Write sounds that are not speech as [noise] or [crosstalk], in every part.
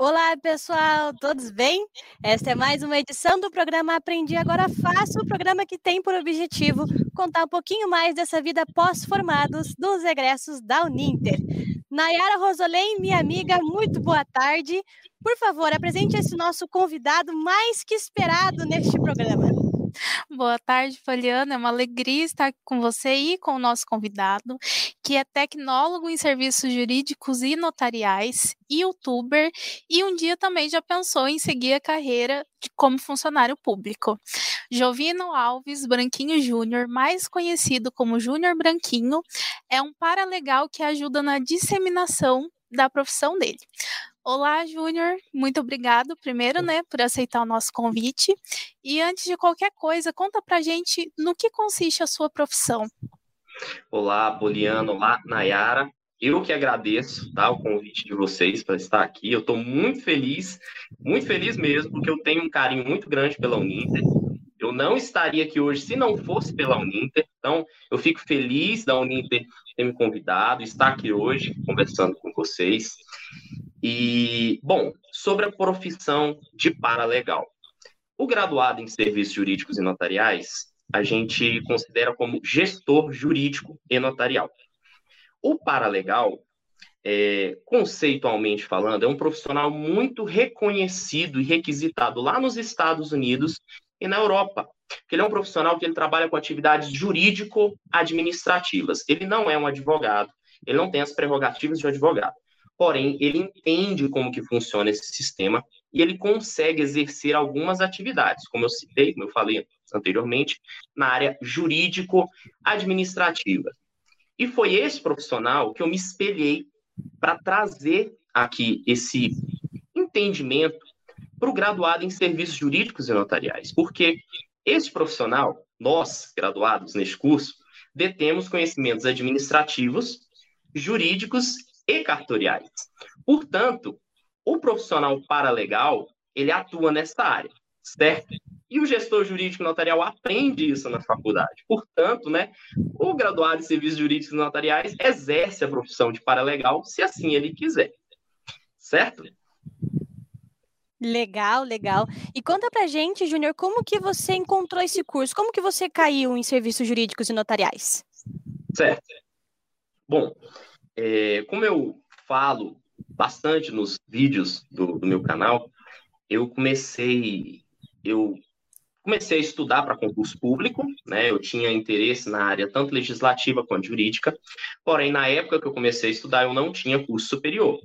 Olá, pessoal, todos bem? Esta é mais uma edição do programa Aprendi Agora Faço, o programa que tem por objetivo contar um pouquinho mais dessa vida pós-formados dos egressos da Uninter. Nayara Rosolém, minha amiga, muito boa tarde. Por favor, apresente esse nosso convidado mais que esperado neste programa. Boa tarde, Poliana. É uma alegria estar com você e com o nosso convidado, que é tecnólogo em serviços jurídicos e notariais, youtuber e um dia também já pensou em seguir a carreira de como funcionário público. Jovino Alves Branquinho Júnior, mais conhecido como Júnior Branquinho, é um paralegal que ajuda na disseminação da profissão dele. Olá, Júnior. Muito obrigado, primeiro, né, por aceitar o nosso convite. E antes de qualquer coisa, conta pra gente no que consiste a sua profissão. Olá, Poliano. Olá, Nayara. Eu que agradeço tá, o convite de vocês para estar aqui. Eu estou muito feliz, muito feliz mesmo, porque eu tenho um carinho muito grande pela Uninter. Eu não estaria aqui hoje se não fosse pela Uninter. Então, eu fico feliz da Uninter ter me convidado, estar aqui hoje conversando com vocês. E, bom, sobre a profissão de paralegal. O graduado em serviços jurídicos e notariais, a gente considera como gestor jurídico e notarial. O paralegal, é, conceitualmente falando, é um profissional muito reconhecido e requisitado lá nos Estados Unidos e na Europa. Ele é um profissional que ele trabalha com atividades jurídico-administrativas. Ele não é um advogado, ele não tem as prerrogativas de um advogado porém ele entende como que funciona esse sistema e ele consegue exercer algumas atividades, como eu citei, como eu falei anteriormente, na área jurídico-administrativa. E foi esse profissional que eu me espelhei para trazer aqui esse entendimento para o graduado em serviços jurídicos e notariais, porque esse profissional, nós, graduados neste curso, detemos conhecimentos administrativos, jurídicos e cartoriais. Portanto, o profissional paralegal, ele atua nessa área, certo? E o gestor jurídico notarial aprende isso na faculdade. Portanto, né, o graduado em serviços jurídicos notariais exerce a profissão de paralegal, se assim ele quiser. Certo? Legal, legal. E conta pra gente, Júnior, como que você encontrou esse curso? Como que você caiu em serviços jurídicos e notariais? Certo. Bom, é, como eu falo bastante nos vídeos do, do meu canal, eu comecei eu comecei a estudar para concurso público, né? Eu tinha interesse na área tanto legislativa quanto jurídica, porém na época que eu comecei a estudar eu não tinha curso superior.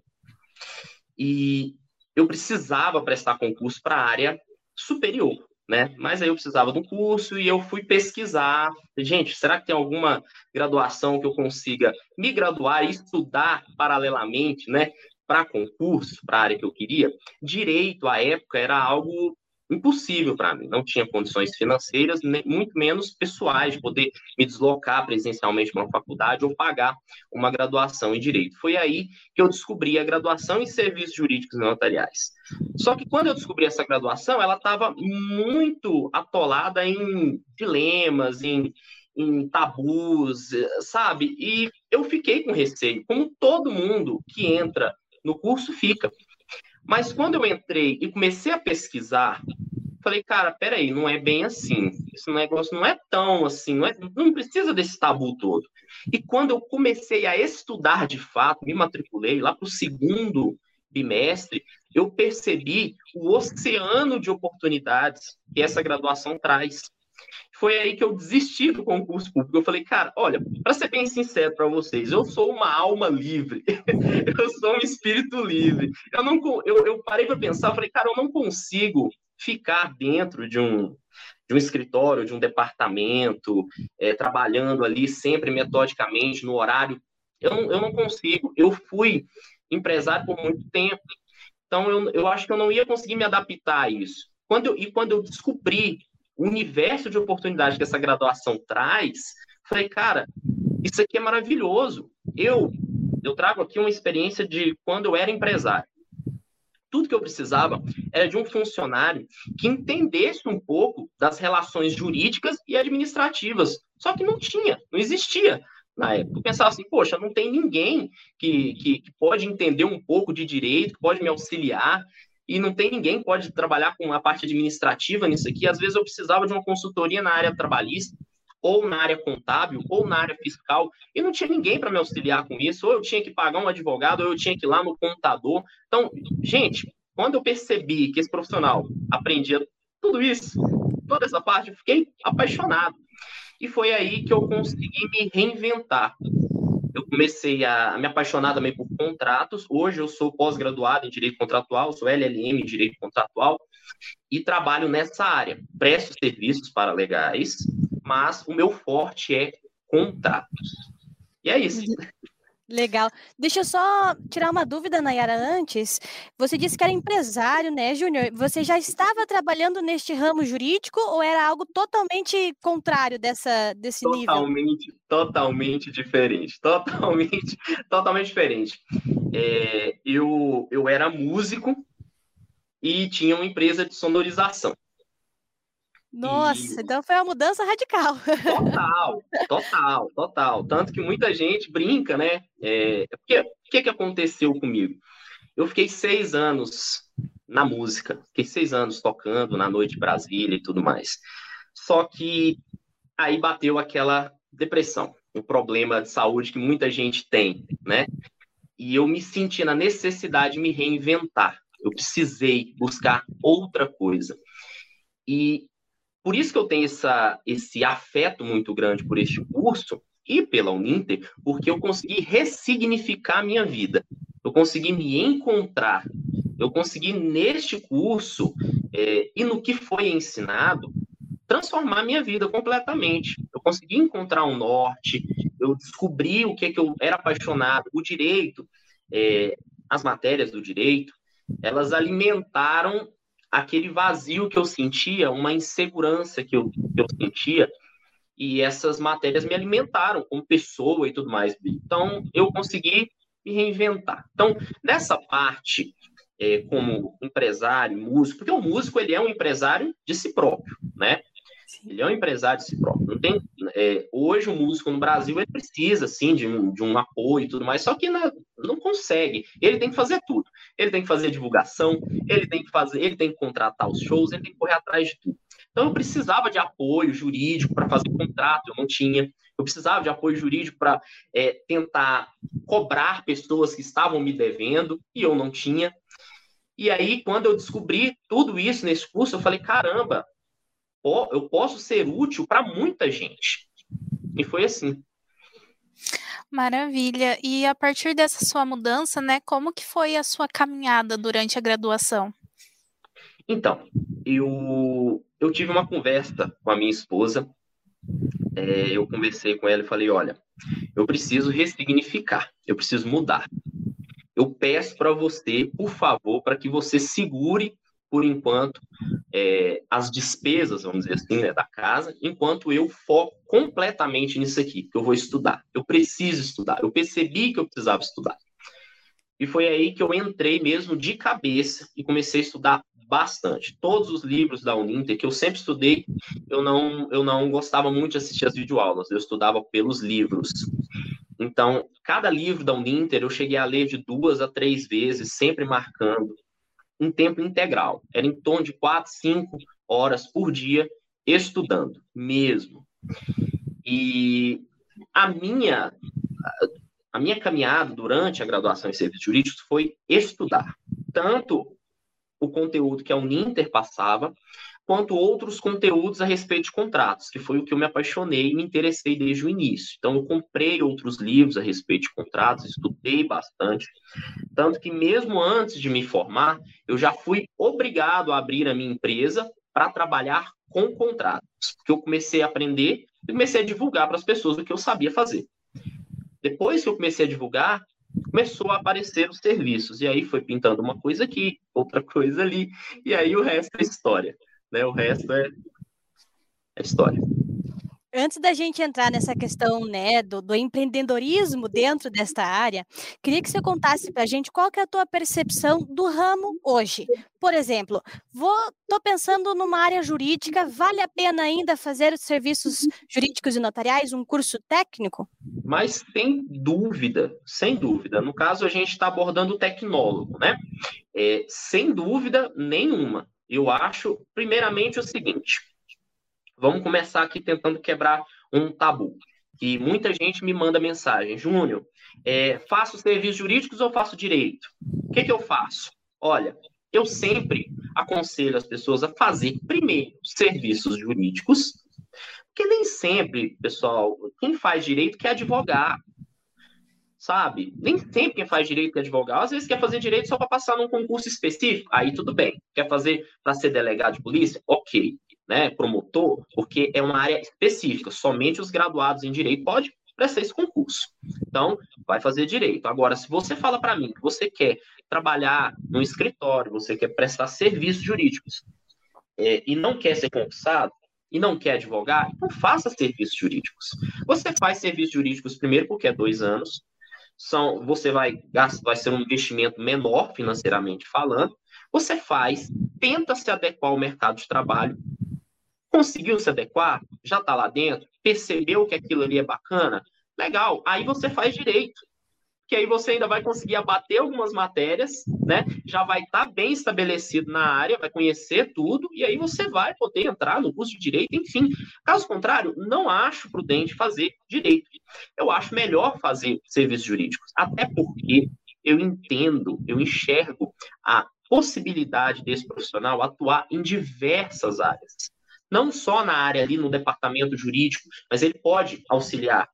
E eu precisava prestar concurso para a área superior né? Mas aí eu precisava de um curso e eu fui pesquisar. Gente, será que tem alguma graduação que eu consiga me graduar e estudar paralelamente, né? Para concurso, para a área que eu queria? Direito, à época, era algo impossível para mim. Não tinha condições financeiras, nem, muito menos pessoais, de poder me deslocar presencialmente para uma faculdade ou pagar uma graduação em direito. Foi aí que eu descobri a graduação em serviços jurídicos e notariais. Só que quando eu descobri essa graduação, ela estava muito atolada em dilemas, em, em tabus, sabe? E eu fiquei com receio, como todo mundo que entra no curso fica. Mas quando eu entrei e comecei a pesquisar, falei, cara, peraí, não é bem assim. Esse negócio não é tão assim, não, é, não precisa desse tabu todo. E quando eu comecei a estudar de fato, me matriculei lá para o segundo bimestre, eu percebi o oceano de oportunidades que essa graduação traz foi aí que eu desisti do concurso público. Eu falei, cara, olha, para ser bem sincero para vocês, eu sou uma alma livre, [laughs] eu sou um espírito livre. Eu não, eu, eu parei para pensar, falei, cara, eu não consigo ficar dentro de um de um escritório, de um departamento, é, trabalhando ali sempre metodicamente no horário. Eu não, eu não consigo. Eu fui empresário por muito tempo, então eu, eu acho que eu não ia conseguir me adaptar a isso. Quando eu, e quando eu descobri o universo de oportunidades que essa graduação traz, falei, cara, isso aqui é maravilhoso. Eu, eu trago aqui uma experiência de quando eu era empresário. Tudo que eu precisava era de um funcionário que entendesse um pouco das relações jurídicas e administrativas. Só que não tinha, não existia. na época. Eu pensava assim, poxa, não tem ninguém que, que, que pode entender um pouco de direito, que pode me auxiliar, e não tem ninguém que pode trabalhar com a parte administrativa nisso aqui. Às vezes eu precisava de uma consultoria na área trabalhista, ou na área contábil, ou na área fiscal, e não tinha ninguém para me auxiliar com isso, ou eu tinha que pagar um advogado, ou eu tinha que ir lá no contador. Então, gente, quando eu percebi que esse profissional aprendia tudo isso, toda essa parte, eu fiquei apaixonado. E foi aí que eu consegui me reinventar. Eu comecei a me apaixonar também por contratos. Hoje eu sou pós-graduado em Direito Contratual, sou LLM em Direito Contratual e trabalho nessa área. Presto serviços para legais, mas o meu forte é contratos. E é isso. Legal. Deixa eu só tirar uma dúvida, Nayara, antes. Você disse que era empresário, né, Júnior? Você já estava trabalhando neste ramo jurídico ou era algo totalmente contrário dessa, desse totalmente, nível? Totalmente, totalmente diferente. Totalmente, [laughs] totalmente diferente. É, eu, eu era músico e tinha uma empresa de sonorização. Nossa, e... então foi uma mudança radical. Total, total, total. Tanto que muita gente brinca, né? É, porque, o que, que aconteceu comigo? Eu fiquei seis anos na música, fiquei seis anos tocando na Noite Brasília e tudo mais. Só que aí bateu aquela depressão, um problema de saúde que muita gente tem, né? E eu me senti na necessidade de me reinventar. Eu precisei buscar outra coisa. E por isso que eu tenho essa, esse afeto muito grande por este curso e pela Uninter, porque eu consegui ressignificar a minha vida. Eu consegui me encontrar. Eu consegui, neste curso é, e no que foi ensinado, transformar a minha vida completamente. Eu consegui encontrar um norte, eu descobri o que, é que eu era apaixonado. O direito, é, as matérias do direito, elas alimentaram aquele vazio que eu sentia, uma insegurança que eu, que eu sentia, e essas matérias me alimentaram como pessoa e tudo mais. Então, eu consegui me reinventar. Então, nessa parte, é, como empresário, músico, porque o músico ele é um empresário de si próprio, né? Ele é um empresário de si próprio. Não tem, é, hoje, o músico no Brasil ele precisa, sim, de um, de um apoio e tudo mais, só que não, não consegue. Ele tem que fazer tudo. Ele tem que fazer divulgação, ele tem que fazer, ele tem que contratar os shows, ele tem que correr atrás de tudo. Então, eu precisava de apoio jurídico para fazer contrato, eu não tinha. Eu precisava de apoio jurídico para é, tentar cobrar pessoas que estavam me devendo e eu não tinha. E aí, quando eu descobri tudo isso nesse curso, eu falei: caramba, eu posso ser útil para muita gente. E foi assim. Maravilha. E a partir dessa sua mudança, né, como que foi a sua caminhada durante a graduação? Então, eu, eu tive uma conversa com a minha esposa. É, eu conversei com ela e falei: olha, eu preciso ressignificar, eu preciso mudar. Eu peço para você, por favor, para que você segure por enquanto, é, as despesas, vamos dizer assim, né, da casa, enquanto eu foco completamente nisso aqui, que eu vou estudar. Eu preciso estudar. Eu percebi que eu precisava estudar. E foi aí que eu entrei mesmo de cabeça e comecei a estudar bastante. Todos os livros da Uninter que eu sempre estudei, eu não, eu não gostava muito de assistir as videoaulas, eu estudava pelos livros. Então, cada livro da Uninter eu cheguei a ler de duas a três vezes, sempre marcando em tempo integral. Era em torno de quatro, cinco horas por dia estudando, mesmo. E a minha a minha caminhada durante a graduação em serviços jurídicos foi estudar tanto o conteúdo que a Uninter passava, quanto outros conteúdos a respeito de contratos, que foi o que eu me apaixonei e me interessei desde o início. Então, eu comprei outros livros a respeito de contratos, estudei bastante, tanto que mesmo antes de me formar, eu já fui obrigado a abrir a minha empresa para trabalhar com contratos, porque eu comecei a aprender e comecei a divulgar para as pessoas o que eu sabia fazer. Depois que eu comecei a divulgar, começou a aparecer os serviços, e aí foi pintando uma coisa aqui, outra coisa ali, e aí o resto é história né? O resto é, é história. Antes da gente entrar nessa questão né, do, do empreendedorismo dentro desta área, queria que você contasse para a gente qual que é a tua percepção do ramo hoje. Por exemplo, estou pensando numa área jurídica, vale a pena ainda fazer os serviços jurídicos e notariais, um curso técnico? Mas sem dúvida, sem dúvida. No caso, a gente está abordando o tecnólogo, né? É, sem dúvida nenhuma. Eu acho, primeiramente, o seguinte Vamos começar aqui tentando quebrar um tabu. Que muita gente me manda mensagem, Júnior, é, faço serviços jurídicos ou faço direito? O que, que eu faço? Olha, eu sempre aconselho as pessoas a fazer primeiro serviços jurídicos, porque nem sempre, pessoal, quem faz direito quer advogar, sabe? Nem sempre quem faz direito quer advogar, às vezes quer fazer direito só para passar num concurso específico, aí tudo bem. Quer fazer para ser delegado de polícia? Ok né, promotor, porque é uma área específica, somente os graduados em direito podem prestar esse concurso. Então, vai fazer direito. Agora, se você fala para mim que você quer trabalhar no escritório, você quer prestar serviços jurídicos é, e não quer ser concursado, e não quer advogar, então faça serviços jurídicos. Você faz serviços jurídicos primeiro porque é dois anos, são, você vai vai ser um investimento menor financeiramente falando. Você faz, tenta se adequar ao mercado de trabalho, Conseguiu se adequar? Já está lá dentro? Percebeu que aquilo ali é bacana? Legal, aí você faz direito. Que aí você ainda vai conseguir abater algumas matérias, né? Já vai estar tá bem estabelecido na área, vai conhecer tudo, e aí você vai poder entrar no curso de direito, enfim. Caso contrário, não acho prudente fazer direito. Eu acho melhor fazer serviços jurídicos, até porque eu entendo, eu enxergo a possibilidade desse profissional atuar em diversas áreas não só na área ali no departamento jurídico, mas ele pode auxiliar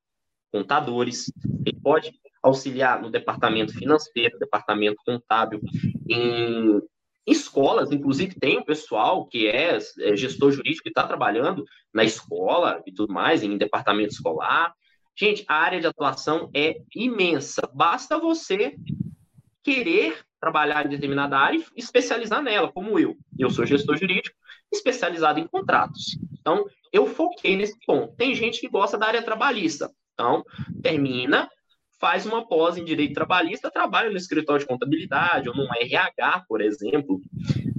contadores, ele pode auxiliar no departamento financeiro, departamento contábil, em escolas, inclusive tem o pessoal que é, é gestor jurídico e está trabalhando na escola e tudo mais, em departamento escolar. Gente, a área de atuação é imensa. Basta você querer trabalhar em determinada área e especializar nela, como eu. Eu sou gestor jurídico, especializado em contratos. Então, eu foquei nesse ponto. Tem gente que gosta da área trabalhista. Então, termina, faz uma pós em direito trabalhista, trabalha no escritório de contabilidade ou num RH, por exemplo,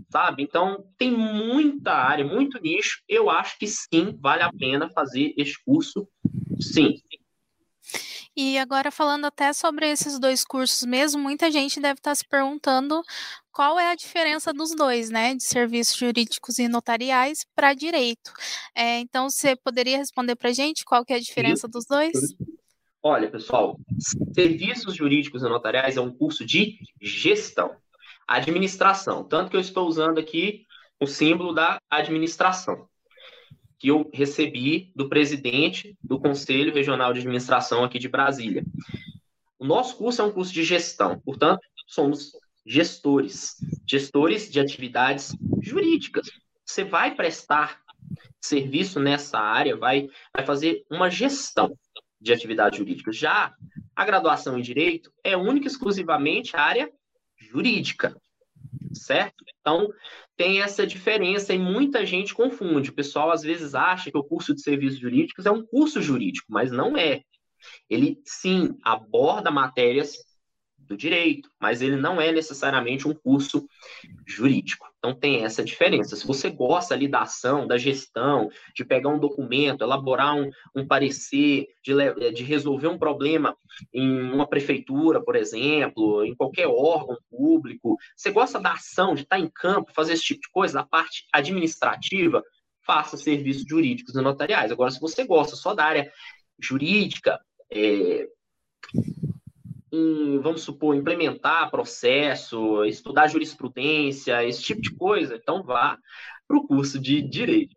sabe? Então, tem muita área, muito nicho. Eu acho que sim, vale a pena fazer esse curso, sim. E agora falando até sobre esses dois cursos mesmo, muita gente deve estar se perguntando qual é a diferença dos dois, né, de serviços jurídicos e notariais para direito. É, então, você poderia responder para a gente qual que é a diferença dos dois? Olha, pessoal, serviços jurídicos e notariais é um curso de gestão, administração. Tanto que eu estou usando aqui o símbolo da administração que eu recebi do presidente do Conselho Regional de Administração aqui de Brasília. O nosso curso é um curso de gestão, portanto, somos gestores, gestores de atividades jurídicas. Você vai prestar serviço nessa área, vai, vai fazer uma gestão de atividades jurídicas. Já a graduação em direito é única e exclusivamente área jurídica, certo? Então, tem essa diferença e muita gente confunde. O pessoal às vezes acha que o curso de serviços jurídicos é um curso jurídico, mas não é. Ele, sim, aborda matérias do direito, mas ele não é necessariamente um curso jurídico. Então tem essa diferença. Se você gosta ali da ação, da gestão, de pegar um documento, elaborar um, um parecer, de, de resolver um problema em uma prefeitura, por exemplo, em qualquer órgão público, você gosta da ação, de estar em campo, fazer esse tipo de coisa, da parte administrativa, faça serviços jurídicos e notariais. Agora, se você gosta só da área jurídica, é, em, vamos supor, implementar processo, estudar jurisprudência, esse tipo de coisa, então vá para o curso de Direito.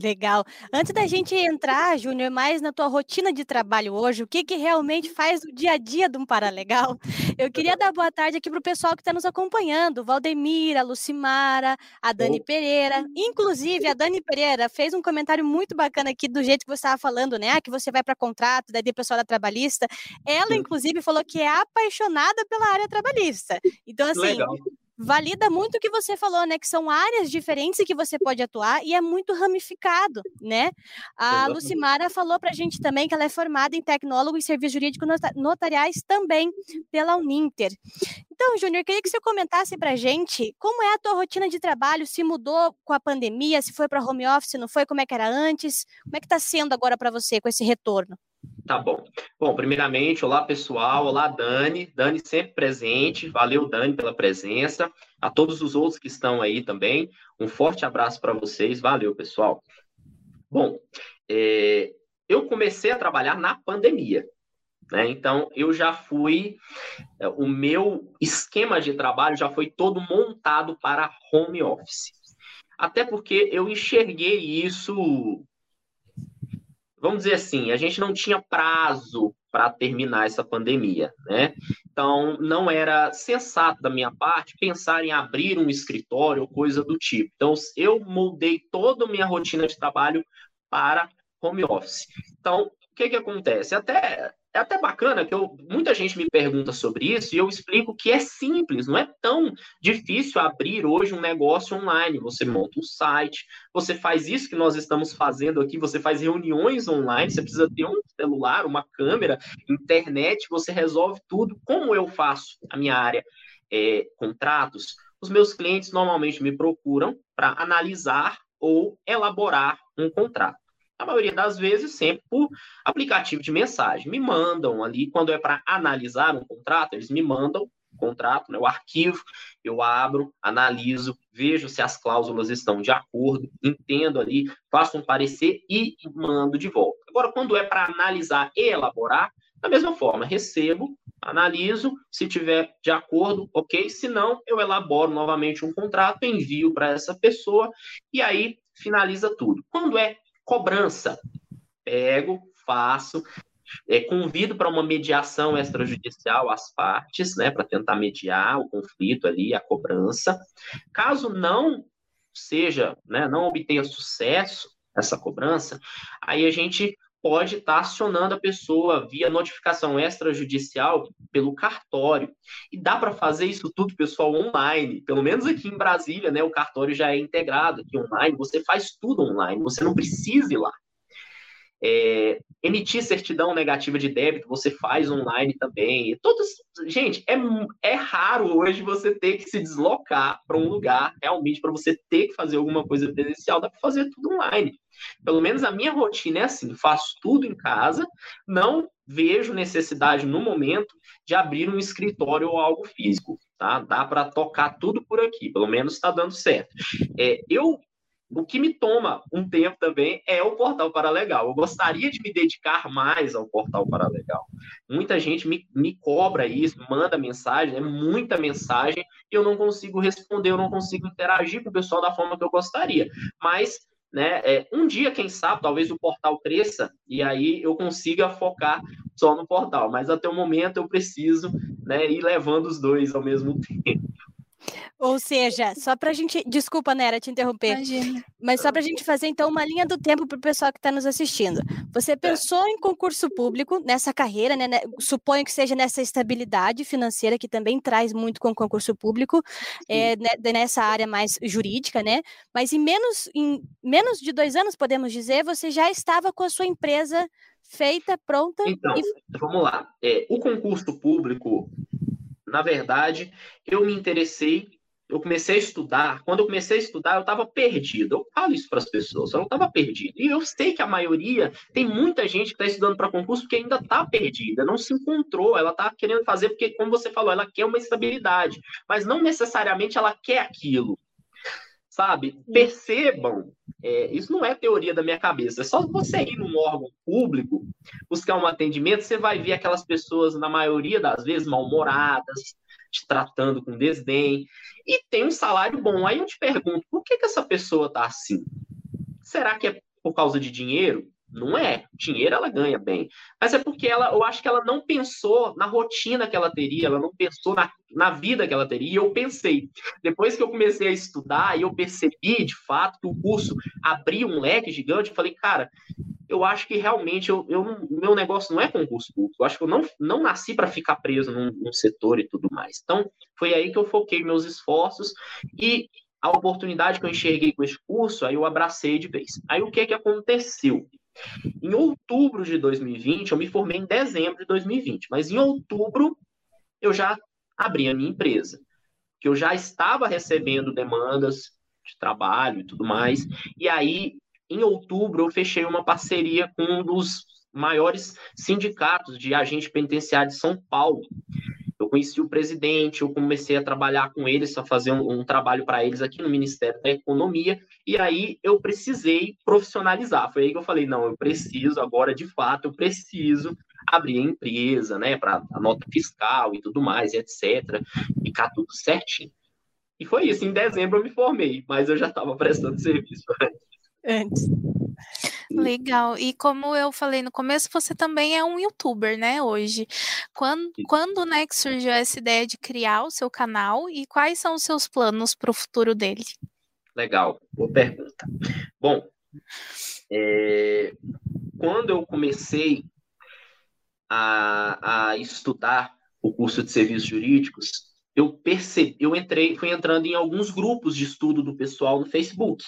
Legal. Antes da gente entrar, Júnior, mais na tua rotina de trabalho hoje, o que, que realmente faz o dia a dia de um Paralegal? Eu queria dar boa tarde aqui para o pessoal que está nos acompanhando, Valdemira, Lucimara, a Dani oh. Pereira. Inclusive, a Dani Pereira fez um comentário muito bacana aqui do jeito que você estava falando, né? Ah, que você vai para contrato, daí o pessoal da trabalhista. Ela, inclusive, falou que é apaixonada pela área trabalhista. Então, assim, Legal valida muito o que você falou, né? Que são áreas diferentes que você pode atuar e é muito ramificado, né? A Lucimara falou para a gente também que ela é formada em tecnólogo e serviços jurídicos notariais também pela Uninter. Então, Júnior, queria que você comentasse para a gente como é a tua rotina de trabalho, se mudou com a pandemia, se foi para home office, não foi, como é que era antes, como é que está sendo agora para você com esse retorno? Tá bom. Bom, primeiramente, olá pessoal, olá Dani, Dani sempre presente, valeu Dani pela presença, a todos os outros que estão aí também, um forte abraço para vocês, valeu pessoal. Bom, é, eu comecei a trabalhar na pandemia, né? Então eu já fui, é, o meu esquema de trabalho já foi todo montado para home office, até porque eu enxerguei isso vamos dizer assim, a gente não tinha prazo para terminar essa pandemia, né? Então, não era sensato da minha parte pensar em abrir um escritório ou coisa do tipo. Então, eu moldei toda a minha rotina de trabalho para home office. Então, o que que acontece? Até é até bacana que eu, muita gente me pergunta sobre isso e eu explico que é simples, não é tão difícil abrir hoje um negócio online. Você monta um site, você faz isso que nós estamos fazendo aqui, você faz reuniões online, você precisa ter um celular, uma câmera, internet, você resolve tudo. Como eu faço a minha área é, contratos, os meus clientes normalmente me procuram para analisar ou elaborar um contrato a maioria das vezes, sempre por aplicativo de mensagem. Me mandam ali, quando é para analisar um contrato, eles me mandam o contrato, né, o arquivo, eu abro, analiso, vejo se as cláusulas estão de acordo, entendo ali, faço um parecer e mando de volta. Agora, quando é para analisar e elaborar, da mesma forma, recebo, analiso, se tiver de acordo, ok, se não, eu elaboro novamente um contrato, envio para essa pessoa e aí finaliza tudo. Quando é Cobrança. Pego, faço, é, convido para uma mediação extrajudicial as partes, né, para tentar mediar o conflito ali, a cobrança. Caso não seja, né, não obtenha sucesso essa cobrança, aí a gente pode estar tá acionando a pessoa via notificação extrajudicial pelo cartório. E dá para fazer isso tudo, pessoal, online. Pelo menos aqui em Brasília, né, o cartório já é integrado aqui online. Você faz tudo online, você não precisa ir lá. É, emitir certidão negativa de débito, você faz online também. Todos, gente, é, é raro hoje você ter que se deslocar para um lugar realmente para você ter que fazer alguma coisa presencial. Dá para fazer tudo online. Pelo menos a minha rotina é assim: faço tudo em casa, não vejo necessidade no momento de abrir um escritório ou algo físico. Tá? Dá para tocar tudo por aqui, pelo menos está dando certo. É, eu o que me toma um tempo também é o Portal Paralegal. Eu gostaria de me dedicar mais ao Portal Paralegal. Muita gente me, me cobra isso, manda mensagem, é muita mensagem, e eu não consigo responder, eu não consigo interagir com o pessoal da forma que eu gostaria. Mas né? É, um dia, quem sabe, talvez o portal cresça e aí eu consiga focar só no portal, mas até o momento eu preciso né, ir levando os dois ao mesmo [laughs] tempo. Ou seja, só para a gente. Desculpa, Nera, te interromper. Imagina. Mas só para a gente fazer, então, uma linha do tempo para o pessoal que está nos assistindo. Você pensou em concurso público nessa carreira, né? Suponho que seja nessa estabilidade financeira que também traz muito com o concurso público, é, nessa área mais jurídica, né? Mas em menos, em menos de dois anos, podemos dizer, você já estava com a sua empresa feita, pronta. Então, e... vamos lá. É, o concurso público na verdade, eu me interessei, eu comecei a estudar. Quando eu comecei a estudar, eu estava perdido. Eu falo isso para as pessoas, eu não estava perdido. E eu sei que a maioria, tem muita gente que está estudando para concurso que ainda está perdida, não se encontrou. Ela está querendo fazer porque, como você falou, ela quer uma estabilidade, mas não necessariamente ela quer aquilo sabe? Percebam, é, isso não é teoria da minha cabeça, é só você ir num órgão público, buscar um atendimento, você vai ver aquelas pessoas, na maioria das vezes, mal-humoradas, te tratando com desdém, e tem um salário bom. Aí eu te pergunto, por que, que essa pessoa está assim? Será que é por causa de dinheiro? Não é. Dinheiro ela ganha bem. Mas é porque ela, eu acho que ela não pensou na rotina que ela teria, ela não pensou na, na vida que ela teria. E eu pensei. Depois que eu comecei a estudar, eu percebi, de fato, que o curso abria um leque gigante, eu falei, cara, eu acho que realmente eu, eu, meu negócio não é concurso público. Eu acho que eu não, não nasci para ficar preso num, num, setor e tudo mais. Então, foi aí que eu foquei meus esforços e a oportunidade que eu enxerguei com esse curso, aí eu abracei de vez. Aí o que que aconteceu? Em outubro de 2020, eu me formei em dezembro de 2020, mas em outubro eu já abri a minha empresa, que eu já estava recebendo demandas de trabalho e tudo mais. E aí, em outubro, eu fechei uma parceria com um dos maiores sindicatos de agente penitenciário de São Paulo, eu conheci o presidente, eu comecei a trabalhar com eles, a fazer um, um trabalho para eles aqui no Ministério da Economia, e aí eu precisei profissionalizar. Foi aí que eu falei, não, eu preciso agora, de fato, eu preciso abrir a empresa, né, para a nota fiscal e tudo mais, etc, ficar tudo certinho. E foi isso, em dezembro eu me formei, mas eu já estava prestando [laughs] serviço antes. Legal. E como eu falei no começo, você também é um youtuber, né, hoje. Quando, quando né, que surgiu essa ideia de criar o seu canal e quais são os seus planos para o futuro dele? Legal, boa pergunta. Bom, é, quando eu comecei a, a estudar o curso de serviços jurídicos, eu percebi, eu entrei, fui entrando em alguns grupos de estudo do pessoal no Facebook.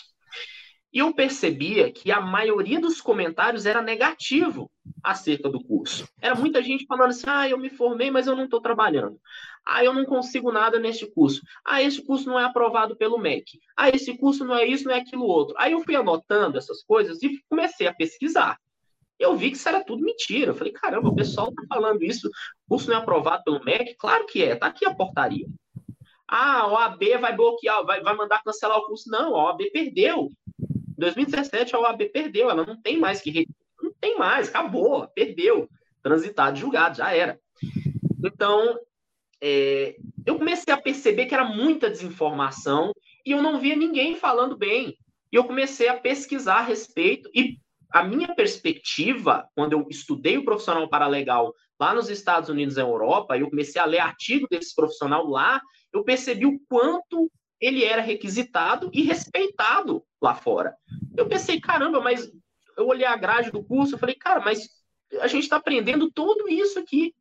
E eu percebia que a maioria dos comentários era negativo acerca do curso. Era muita gente falando assim: ah, eu me formei, mas eu não estou trabalhando. Ah, eu não consigo nada neste curso. Ah, esse curso não é aprovado pelo MEC. Ah, esse curso não é isso, não é aquilo outro. Aí eu fui anotando essas coisas e comecei a pesquisar. Eu vi que isso era tudo mentira. Eu falei: caramba, o pessoal está falando isso. O curso não é aprovado pelo MEC? Claro que é, está aqui a portaria. Ah, a OAB vai bloquear, vai, vai mandar cancelar o curso. Não, a OAB perdeu. Em 2017, a OAB perdeu, ela não tem mais que. Não tem mais, acabou, perdeu. Transitado, julgado, já era. Então, é, eu comecei a perceber que era muita desinformação e eu não via ninguém falando bem. E eu comecei a pesquisar a respeito e a minha perspectiva, quando eu estudei o profissional paralegal lá nos Estados Unidos e Europa, eu comecei a ler artigo desse profissional lá, eu percebi o quanto ele era requisitado e respeitado lá fora. Eu pensei, caramba, mas eu olhei a grade do curso, eu falei, cara, mas a gente está aprendendo tudo isso aqui.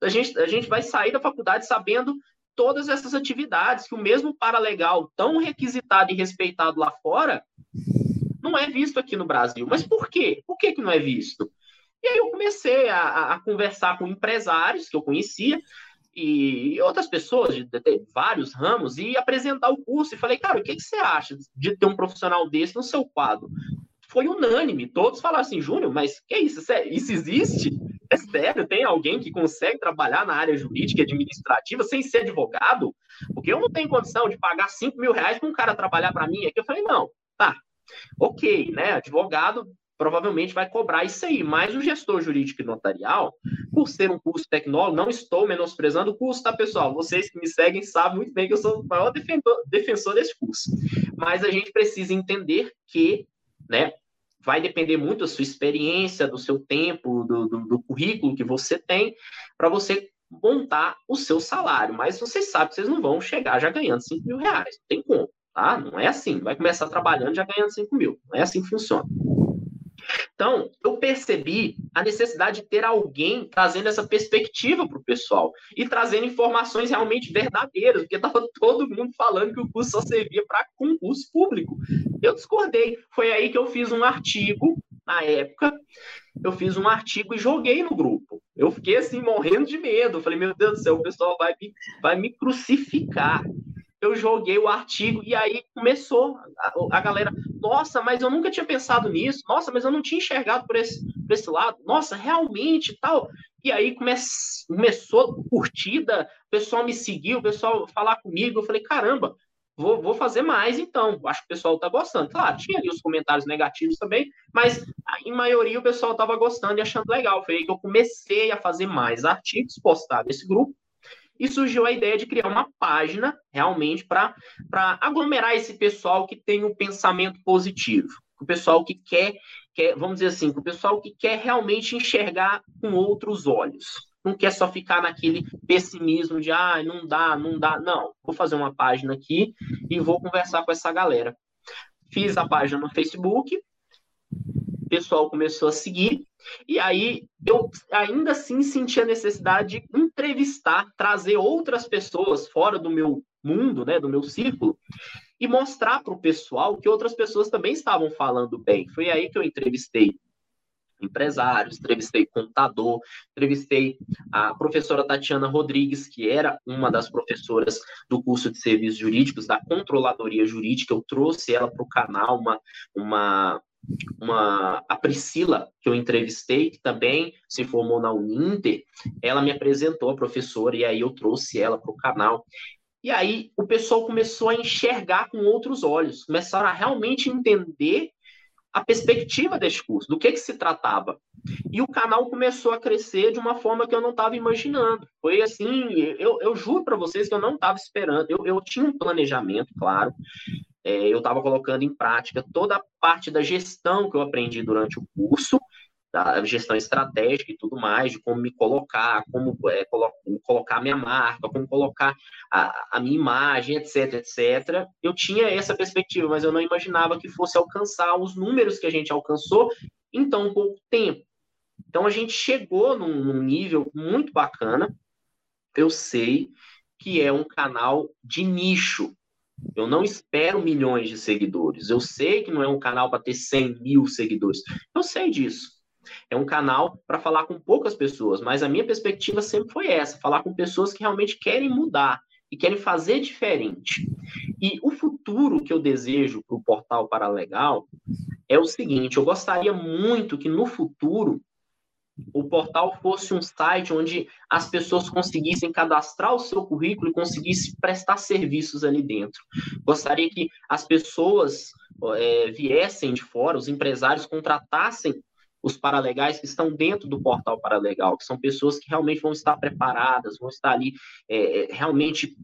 A gente, a gente vai sair da faculdade sabendo todas essas atividades que o mesmo paralegal tão requisitado e respeitado lá fora não é visto aqui no Brasil. Mas por quê? Por que, que não é visto? E aí eu comecei a, a conversar com empresários que eu conhecia, e outras pessoas de, vários ramos e apresentar o curso. E falei, cara, o que, que você acha de ter um profissional desse no seu quadro? Foi unânime, todos falaram assim, Júnior, mas que isso? Isso existe? É sério? Tem alguém que consegue trabalhar na área jurídica e administrativa sem ser advogado? Porque eu não tenho condição de pagar 5 mil reais para um cara trabalhar para mim. Aqui eu falei, não, tá, ok, né? Advogado provavelmente vai cobrar isso aí. Mas o gestor jurídico e notarial, por ser um curso tecnológico, não estou menosprezando o curso, tá, pessoal? Vocês que me seguem sabem muito bem que eu sou o maior defensor, defensor desse curso. Mas a gente precisa entender que, né, vai depender muito da sua experiência, do seu tempo, do, do, do currículo que você tem, para você montar o seu salário. Mas vocês sabem que vocês não vão chegar já ganhando 5 mil reais. Não tem como, tá? Não é assim. Vai começar trabalhando já ganhando 5 mil. Não é assim que funciona. Então, eu percebi a necessidade de ter alguém trazendo essa perspectiva para o pessoal e trazendo informações realmente verdadeiras, porque estava [laughs] todo mundo falando que o curso só servia para concurso público. Eu discordei. Foi aí que eu fiz um artigo, na época, eu fiz um artigo e joguei no grupo. Eu fiquei assim, morrendo de medo. Falei, meu Deus do céu, o pessoal vai me, vai me crucificar eu joguei o artigo e aí começou a, a, galera, nossa, mas eu nunca tinha pensado nisso, nossa, mas eu não tinha enxergado por esse, por esse lado, nossa, realmente tal. E aí come, começou curtida, o pessoal me seguiu, o pessoal falar comigo, eu falei, caramba, vou, vou fazer mais então, acho que o pessoal tá gostando. Claro, tinha ali os comentários negativos também, mas em maioria o pessoal tava gostando e achando legal. Foi aí que eu comecei a fazer mais artigos, postar nesse grupo, e surgiu a ideia de criar uma página realmente para aglomerar esse pessoal que tem um pensamento positivo, o pessoal que quer, quer, vamos dizer assim, o pessoal que quer realmente enxergar com outros olhos. Não quer só ficar naquele pessimismo de ah, não dá, não dá. Não, vou fazer uma página aqui e vou conversar com essa galera. Fiz a página no Facebook, pessoal começou a seguir, e aí eu ainda assim senti a necessidade de entrevistar, trazer outras pessoas fora do meu mundo, né, do meu círculo, e mostrar para o pessoal que outras pessoas também estavam falando bem. Foi aí que eu entrevistei empresários, entrevistei contador, entrevistei a professora Tatiana Rodrigues, que era uma das professoras do curso de serviços jurídicos da controladoria jurídica. Eu trouxe ela para o canal, uma, uma, uma, a Priscila, que eu entrevistei, que também se formou na Uninter, ela me apresentou a professora e aí eu trouxe ela para o canal. E aí o pessoal começou a enxergar com outros olhos, começaram a realmente entender a perspectiva desse curso, do que, que se tratava. E o canal começou a crescer de uma forma que eu não estava imaginando. Foi assim, eu, eu juro para vocês que eu não estava esperando. Eu, eu tinha um planejamento, claro, é, eu estava colocando em prática toda a parte da gestão que eu aprendi durante o curso, da gestão estratégica e tudo mais, de como me colocar, como é, colo colocar minha marca, como colocar a, a, minha imagem, etc, etc. Eu tinha essa perspectiva, mas eu não imaginava que fosse alcançar os números que a gente alcançou em tão pouco tempo. Então a gente chegou num, num nível muito bacana. Eu sei que é um canal de nicho, eu não espero milhões de seguidores. Eu sei que não é um canal para ter 100 mil seguidores. Eu sei disso. É um canal para falar com poucas pessoas, mas a minha perspectiva sempre foi essa: falar com pessoas que realmente querem mudar e querem fazer diferente. E o futuro que eu desejo para o portal Paralegal é o seguinte: eu gostaria muito que no futuro o portal fosse um site onde as pessoas conseguissem cadastrar o seu currículo e conseguissem prestar serviços ali dentro. Gostaria que as pessoas é, viessem de fora, os empresários contratassem os paralegais que estão dentro do portal Paralegal, que são pessoas que realmente vão estar preparadas, vão estar ali é, é realmente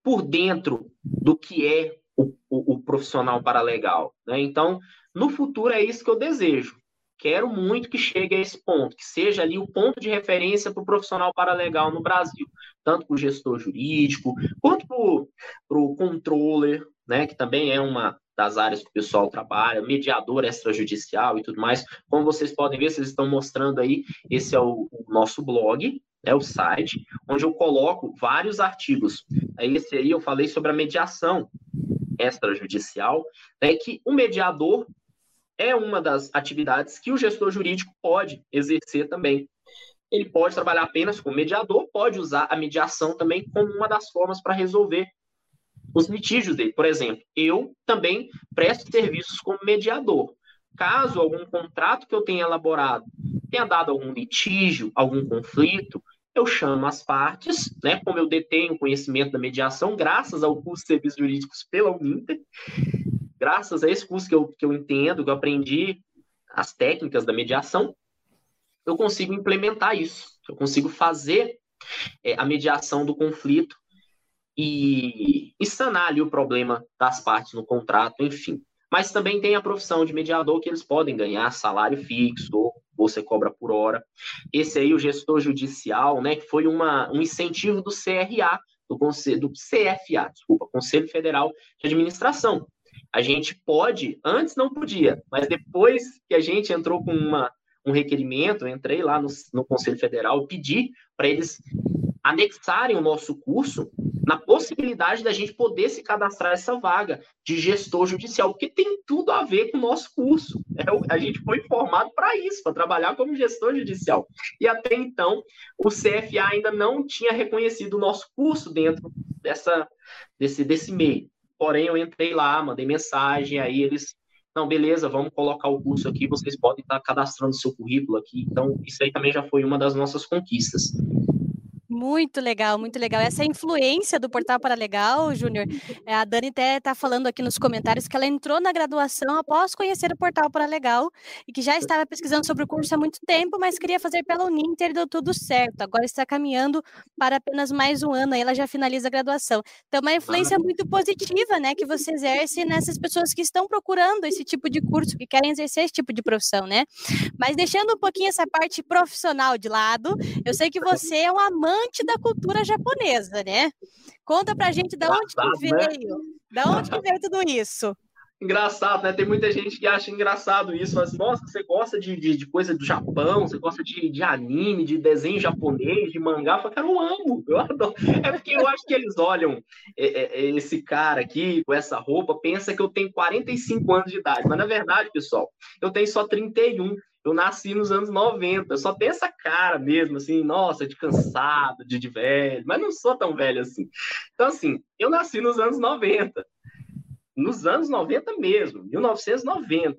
por dentro do que é o, o, o profissional paralegal. Né? Então, no futuro é isso que eu desejo. Quero muito que chegue a esse ponto, que seja ali o ponto de referência para o profissional paralegal no Brasil, tanto para o gestor jurídico, quanto para o controller, né, que também é uma, das áreas que o pessoal trabalha, mediador extrajudicial e tudo mais. Como vocês podem ver, vocês estão mostrando aí, esse é o, o nosso blog, é o site, onde eu coloco vários artigos. Esse aí eu falei sobre a mediação extrajudicial, né, que o mediador é uma das atividades que o gestor jurídico pode exercer também. Ele pode trabalhar apenas como mediador, pode usar a mediação também como uma das formas para resolver os litígios dele. Por exemplo, eu também presto serviços como mediador. Caso algum contrato que eu tenha elaborado tenha dado algum litígio, algum conflito, eu chamo as partes, né? Como eu detenho conhecimento da mediação, graças ao curso de serviços jurídicos pela Uninter, graças a esse curso que eu, que eu entendo, que eu aprendi as técnicas da mediação, eu consigo implementar isso. Eu consigo fazer é, a mediação do conflito e, e sanar ali o problema das partes no contrato, enfim. Mas também tem a profissão de mediador que eles podem ganhar salário fixo ou você cobra por hora. Esse aí, o gestor judicial, né, que foi uma, um incentivo do CRA, do, Conselho, do CFA, desculpa, Conselho Federal de Administração. A gente pode, antes não podia, mas depois que a gente entrou com uma, um requerimento, entrei lá no, no Conselho Federal, pedi para eles anexarem o nosso curso na possibilidade da gente poder se cadastrar essa vaga de gestor judicial, porque tem tudo a ver com o nosso curso. É, a gente foi formado para isso, para trabalhar como gestor judicial. E até então, o CFA ainda não tinha reconhecido o nosso curso dentro dessa, desse, desse meio. Porém, eu entrei lá, mandei mensagem, aí eles não, beleza, vamos colocar o curso aqui, vocês podem estar cadastrando seu currículo aqui. Então, isso aí também já foi uma das nossas conquistas. Muito legal, muito legal. Essa influência do Portal Paralegal, Júnior, eh, a Dani até está falando aqui nos comentários que ela entrou na graduação após conhecer o Portal Paralegal e que já estava pesquisando sobre o curso há muito tempo, mas queria fazer pela Uninter e deu tudo certo. Agora está caminhando para apenas mais um ano, aí ela já finaliza a graduação. Então, uma influência muito positiva, né, que você exerce nessas pessoas que estão procurando esse tipo de curso, que querem exercer esse tipo de profissão, né? Mas deixando um pouquinho essa parte profissional de lado, eu sei que você é um amante amante da cultura japonesa, né? Conta pra gente da onde que né? veio, da onde que veio tudo isso. engraçado, né? Tem muita gente que acha engraçado isso. Fala assim, nossa, você gosta de, de, de, coisa do Japão, você gosta de, de anime, de desenho japonês, de mangá. Eu falo, cara, eu amo, eu adoro. É porque eu acho que eles olham é, é, é esse cara aqui com essa roupa, pensa que eu tenho 45 anos de idade. Mas na verdade, pessoal, eu tenho só 31. Eu nasci nos anos 90, eu só tenho essa cara mesmo, assim, nossa, de cansado, de, de velho, mas não sou tão velho assim. Então, assim, eu nasci nos anos 90 nos anos 90 mesmo, 1990.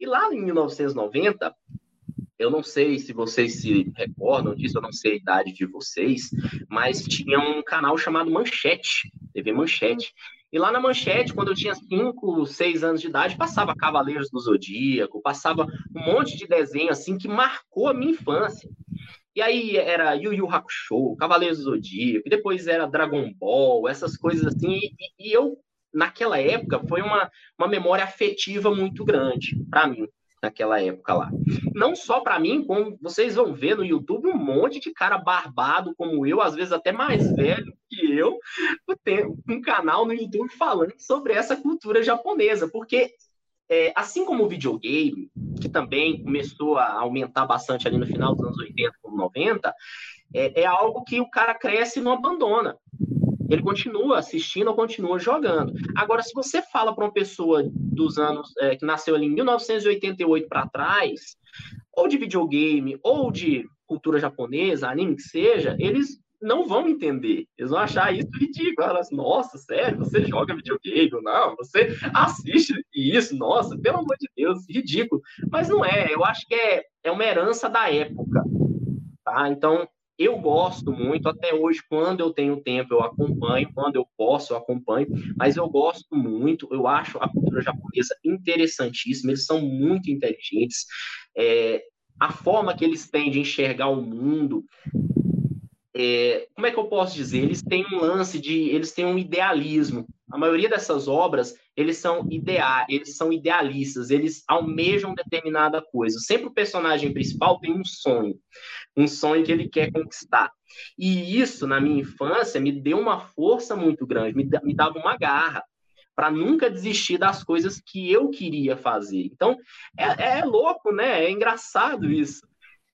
E lá em 1990, eu não sei se vocês se recordam disso, eu não sei a idade de vocês, mas tinha um canal chamado Manchete, TV Manchete. E lá na Manchete, quando eu tinha 5, 6 anos de idade, passava Cavaleiros do Zodíaco, passava um monte de desenho assim que marcou a minha infância. E aí era Yu Yu Hakusho, Cavaleiros do Zodíaco, depois era Dragon Ball, essas coisas assim, e, e eu naquela época foi uma, uma memória afetiva muito grande para mim naquela época lá. Não só para mim, como vocês vão ver no YouTube um monte de cara barbado como eu, às vezes até mais velho que eu, tem um canal no YouTube falando sobre essa cultura japonesa, porque é, assim como o videogame, que também começou a aumentar bastante ali no final dos anos 80, 90, é, é algo que o cara cresce e não abandona ele continua assistindo ou continua jogando. Agora, se você fala para uma pessoa dos anos é, que nasceu ali em 1988 para trás, ou de videogame, ou de cultura japonesa, anime que seja, eles não vão entender. Eles vão achar isso ridículo. Elas, nossa, sério, você joga videogame? Não, você assiste isso, nossa, pelo amor de Deus, ridículo. Mas não é, eu acho que é, é uma herança da época. Tá? Então, eu gosto muito, até hoje, quando eu tenho tempo, eu acompanho, quando eu posso, eu acompanho, mas eu gosto muito, eu acho a cultura japonesa interessantíssima, eles são muito inteligentes, é, a forma que eles têm de enxergar o mundo, é, como é que eu posso dizer? Eles têm um lance de, eles têm um idealismo, a maioria dessas obras, eles são idea eles são idealistas, eles almejam determinada coisa. Sempre o personagem principal tem um sonho, um sonho que ele quer conquistar. E isso, na minha infância, me deu uma força muito grande, me, me dava uma garra para nunca desistir das coisas que eu queria fazer. Então, é, é louco, né? É engraçado isso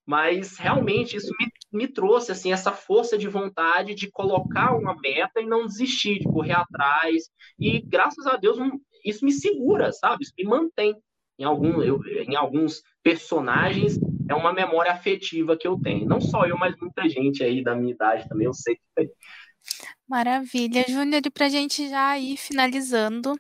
mas realmente isso me, me, trouxe assim essa força de vontade de colocar uma meta e não desistir, de correr atrás. E graças a Deus isso me segura, sabe? Isso me mantém. Em, algum, eu, em alguns personagens é uma memória afetiva que eu tenho. Não só eu, mas muita gente aí da minha idade também, eu sei que tem. Maravilha, Júnior, e para a gente já ir finalizando,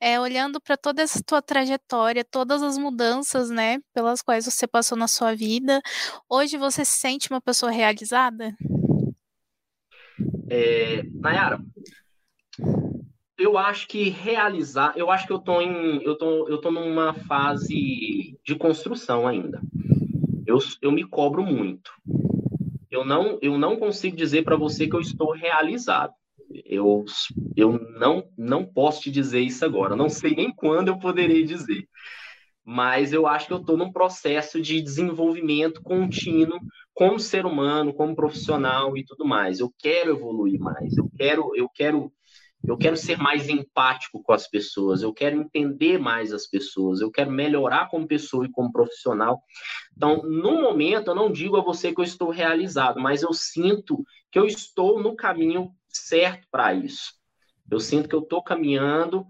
é, olhando para toda essa tua trajetória, todas as mudanças, né, pelas quais você passou na sua vida, hoje você se sente uma pessoa realizada? É, Nayara, eu acho que realizar, eu acho que eu tô em, eu tô, eu tô numa fase de construção ainda. Eu, eu me cobro muito eu não, eu não consigo dizer para você que eu estou realizado. Eu, eu não, não posso te dizer isso agora. Não sei nem quando eu poderei dizer. Mas eu acho que eu estou num processo de desenvolvimento contínuo como ser humano, como profissional e tudo mais. Eu quero evoluir mais. Eu quero, eu quero eu quero ser mais empático com as pessoas, eu quero entender mais as pessoas, eu quero melhorar como pessoa e como profissional. Então, no momento, eu não digo a você que eu estou realizado, mas eu sinto que eu estou no caminho certo para isso. Eu sinto que eu estou caminhando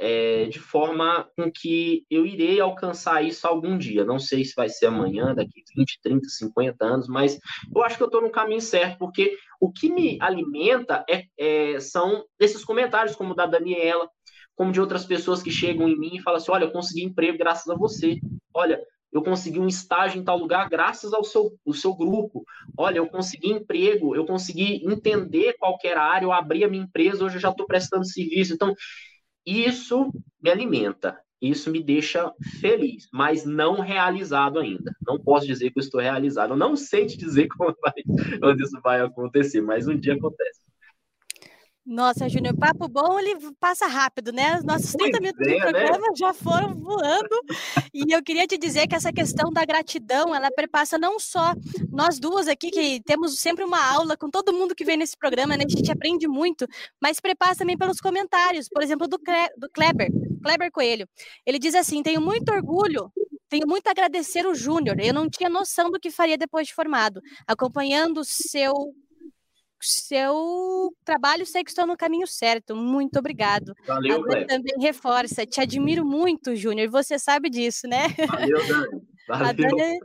é, de forma com que eu irei alcançar isso algum dia. Não sei se vai ser amanhã, daqui 20, 30, 50 anos, mas eu acho que eu estou no caminho certo, porque o que me alimenta é, é, são esses comentários, como o da Daniela, como de outras pessoas que chegam em mim e falam assim: olha, eu consegui emprego graças a você. Olha, eu consegui um estágio em tal lugar graças ao seu, ao seu grupo. Olha, eu consegui emprego, eu consegui entender qual era a área, eu abri a minha empresa, hoje eu já estou prestando serviço. Então, isso me alimenta, isso me deixa feliz, mas não realizado ainda. Não posso dizer que eu estou realizado. Eu não sei te dizer [laughs] vai, quando isso vai acontecer, mas um dia acontece. Nossa, Júnior, papo bom, ele passa rápido, né? Os nossos 30 pois minutos é, de né? programa né? já foram voando. e eu queria te dizer que essa questão da gratidão, ela perpassa não só nós duas aqui, que temos sempre uma aula com todo mundo que vem nesse programa, né? A gente aprende muito, mas perpassa também pelos comentários, por exemplo, do, Cle do Kleber, Kleber Coelho. Ele diz assim: tenho muito orgulho tenho muito a agradecer o Júnior. Eu não tinha noção do que faria depois de formado. Acompanhando o seu seu trabalho, sei que estou no caminho certo. Muito obrigado. Valeu, a também reforça. Te admiro muito, Júnior. Você sabe disso, né? Valeu, Dani. [laughs] Valeu. A Dani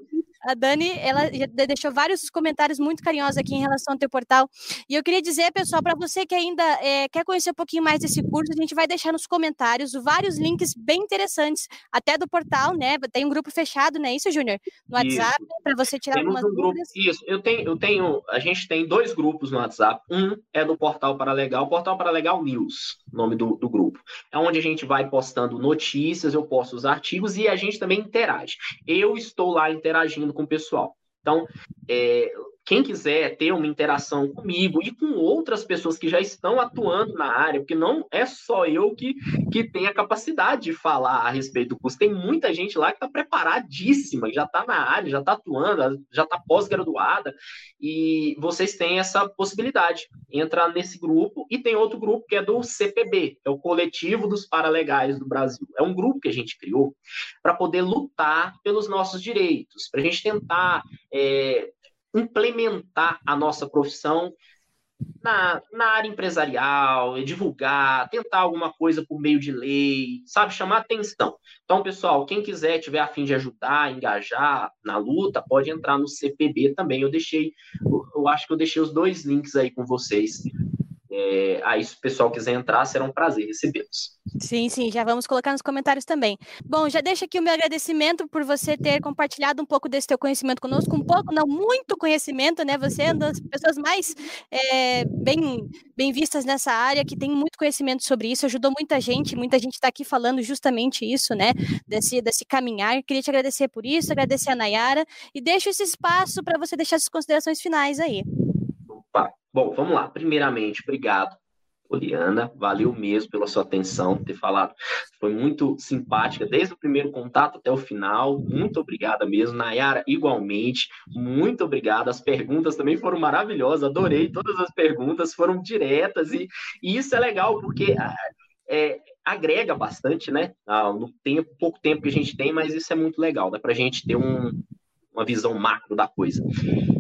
a Dani, ela deixou vários comentários muito carinhosos aqui em relação ao teu portal. E eu queria dizer, pessoal, para você que ainda é, quer conhecer um pouquinho mais desse curso, a gente vai deixar nos comentários vários links bem interessantes, até do portal, né? Tem um grupo fechado, né? Isso, Júnior? No WhatsApp, para você tirar Temos algumas um dúvidas. Grupo, isso, eu tenho, eu tenho, a gente tem dois grupos no WhatsApp. Um é do Portal Paralegal, Portal Paralegal News, nome do, do grupo. É onde a gente vai postando notícias, eu posto os artigos e a gente também interage. Eu estou lá interagindo com o pessoal. Então, é, quem quiser ter uma interação comigo e com outras pessoas que já estão atuando na área, porque não é só eu que, que tenho a capacidade de falar a respeito do curso, tem muita gente lá que está preparadíssima, já está na área, já está atuando, já está pós-graduada, e vocês têm essa possibilidade, entrar nesse grupo, e tem outro grupo que é do CPB, é o Coletivo dos Paralegais do Brasil. É um grupo que a gente criou para poder lutar pelos nossos direitos, para a gente tentar é, implementar a nossa profissão na, na área empresarial, divulgar, tentar alguma coisa por meio de lei, sabe, chamar atenção. Então, pessoal, quem quiser, tiver a fim de ajudar, engajar na luta, pode entrar no CPB também. Eu deixei, eu acho que eu deixei os dois links aí com vocês é, aí, se o pessoal quiser entrar, será um prazer recebê-los. Sim, sim, já vamos colocar nos comentários também. Bom, já deixo aqui o meu agradecimento por você ter compartilhado um pouco desse teu conhecimento conosco, um pouco, não muito conhecimento, né? Você é uma das pessoas mais é, bem, bem vistas nessa área, que tem muito conhecimento sobre isso, ajudou muita gente, muita gente está aqui falando justamente isso, né? Desse, desse caminhar. Queria te agradecer por isso, agradecer a Nayara, e deixo esse espaço para você deixar suas considerações finais aí. Opa, Bom, vamos lá. Primeiramente, obrigado, Poliana. Valeu mesmo pela sua atenção, ter falado. Foi muito simpática, desde o primeiro contato até o final. Muito obrigada mesmo. Nayara, igualmente. Muito obrigado. As perguntas também foram maravilhosas. Adorei todas as perguntas, foram diretas. E, e isso é legal, porque ah, é, agrega bastante, né? Ah, no tempo, pouco tempo que a gente tem, mas isso é muito legal. Dá para a gente ter um, uma visão macro da coisa.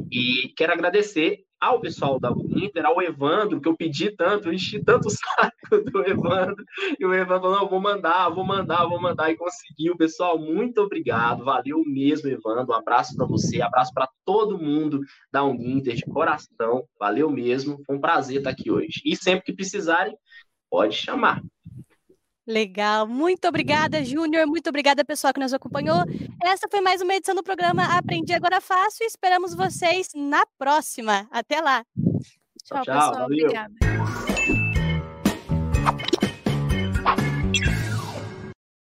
E quero agradecer ao pessoal da Inter, ao Evandro, que eu pedi tanto, eu enchi tanto o saco [laughs] do Evandro, e o Evandro falou, não, vou mandar, vou mandar, vou mandar, e conseguiu. Pessoal, muito obrigado, valeu mesmo, Evandro, um abraço para você, abraço para todo mundo da Uninter, de coração, valeu mesmo, foi um prazer estar aqui hoje. E sempre que precisarem, pode chamar. Legal, muito obrigada, Júnior. Muito obrigada, pessoal que nos acompanhou. Essa foi mais uma edição do programa Aprendi Agora Fácil e esperamos vocês na próxima. Até lá. Tchau, tchau pessoal. Valeu. Obrigada.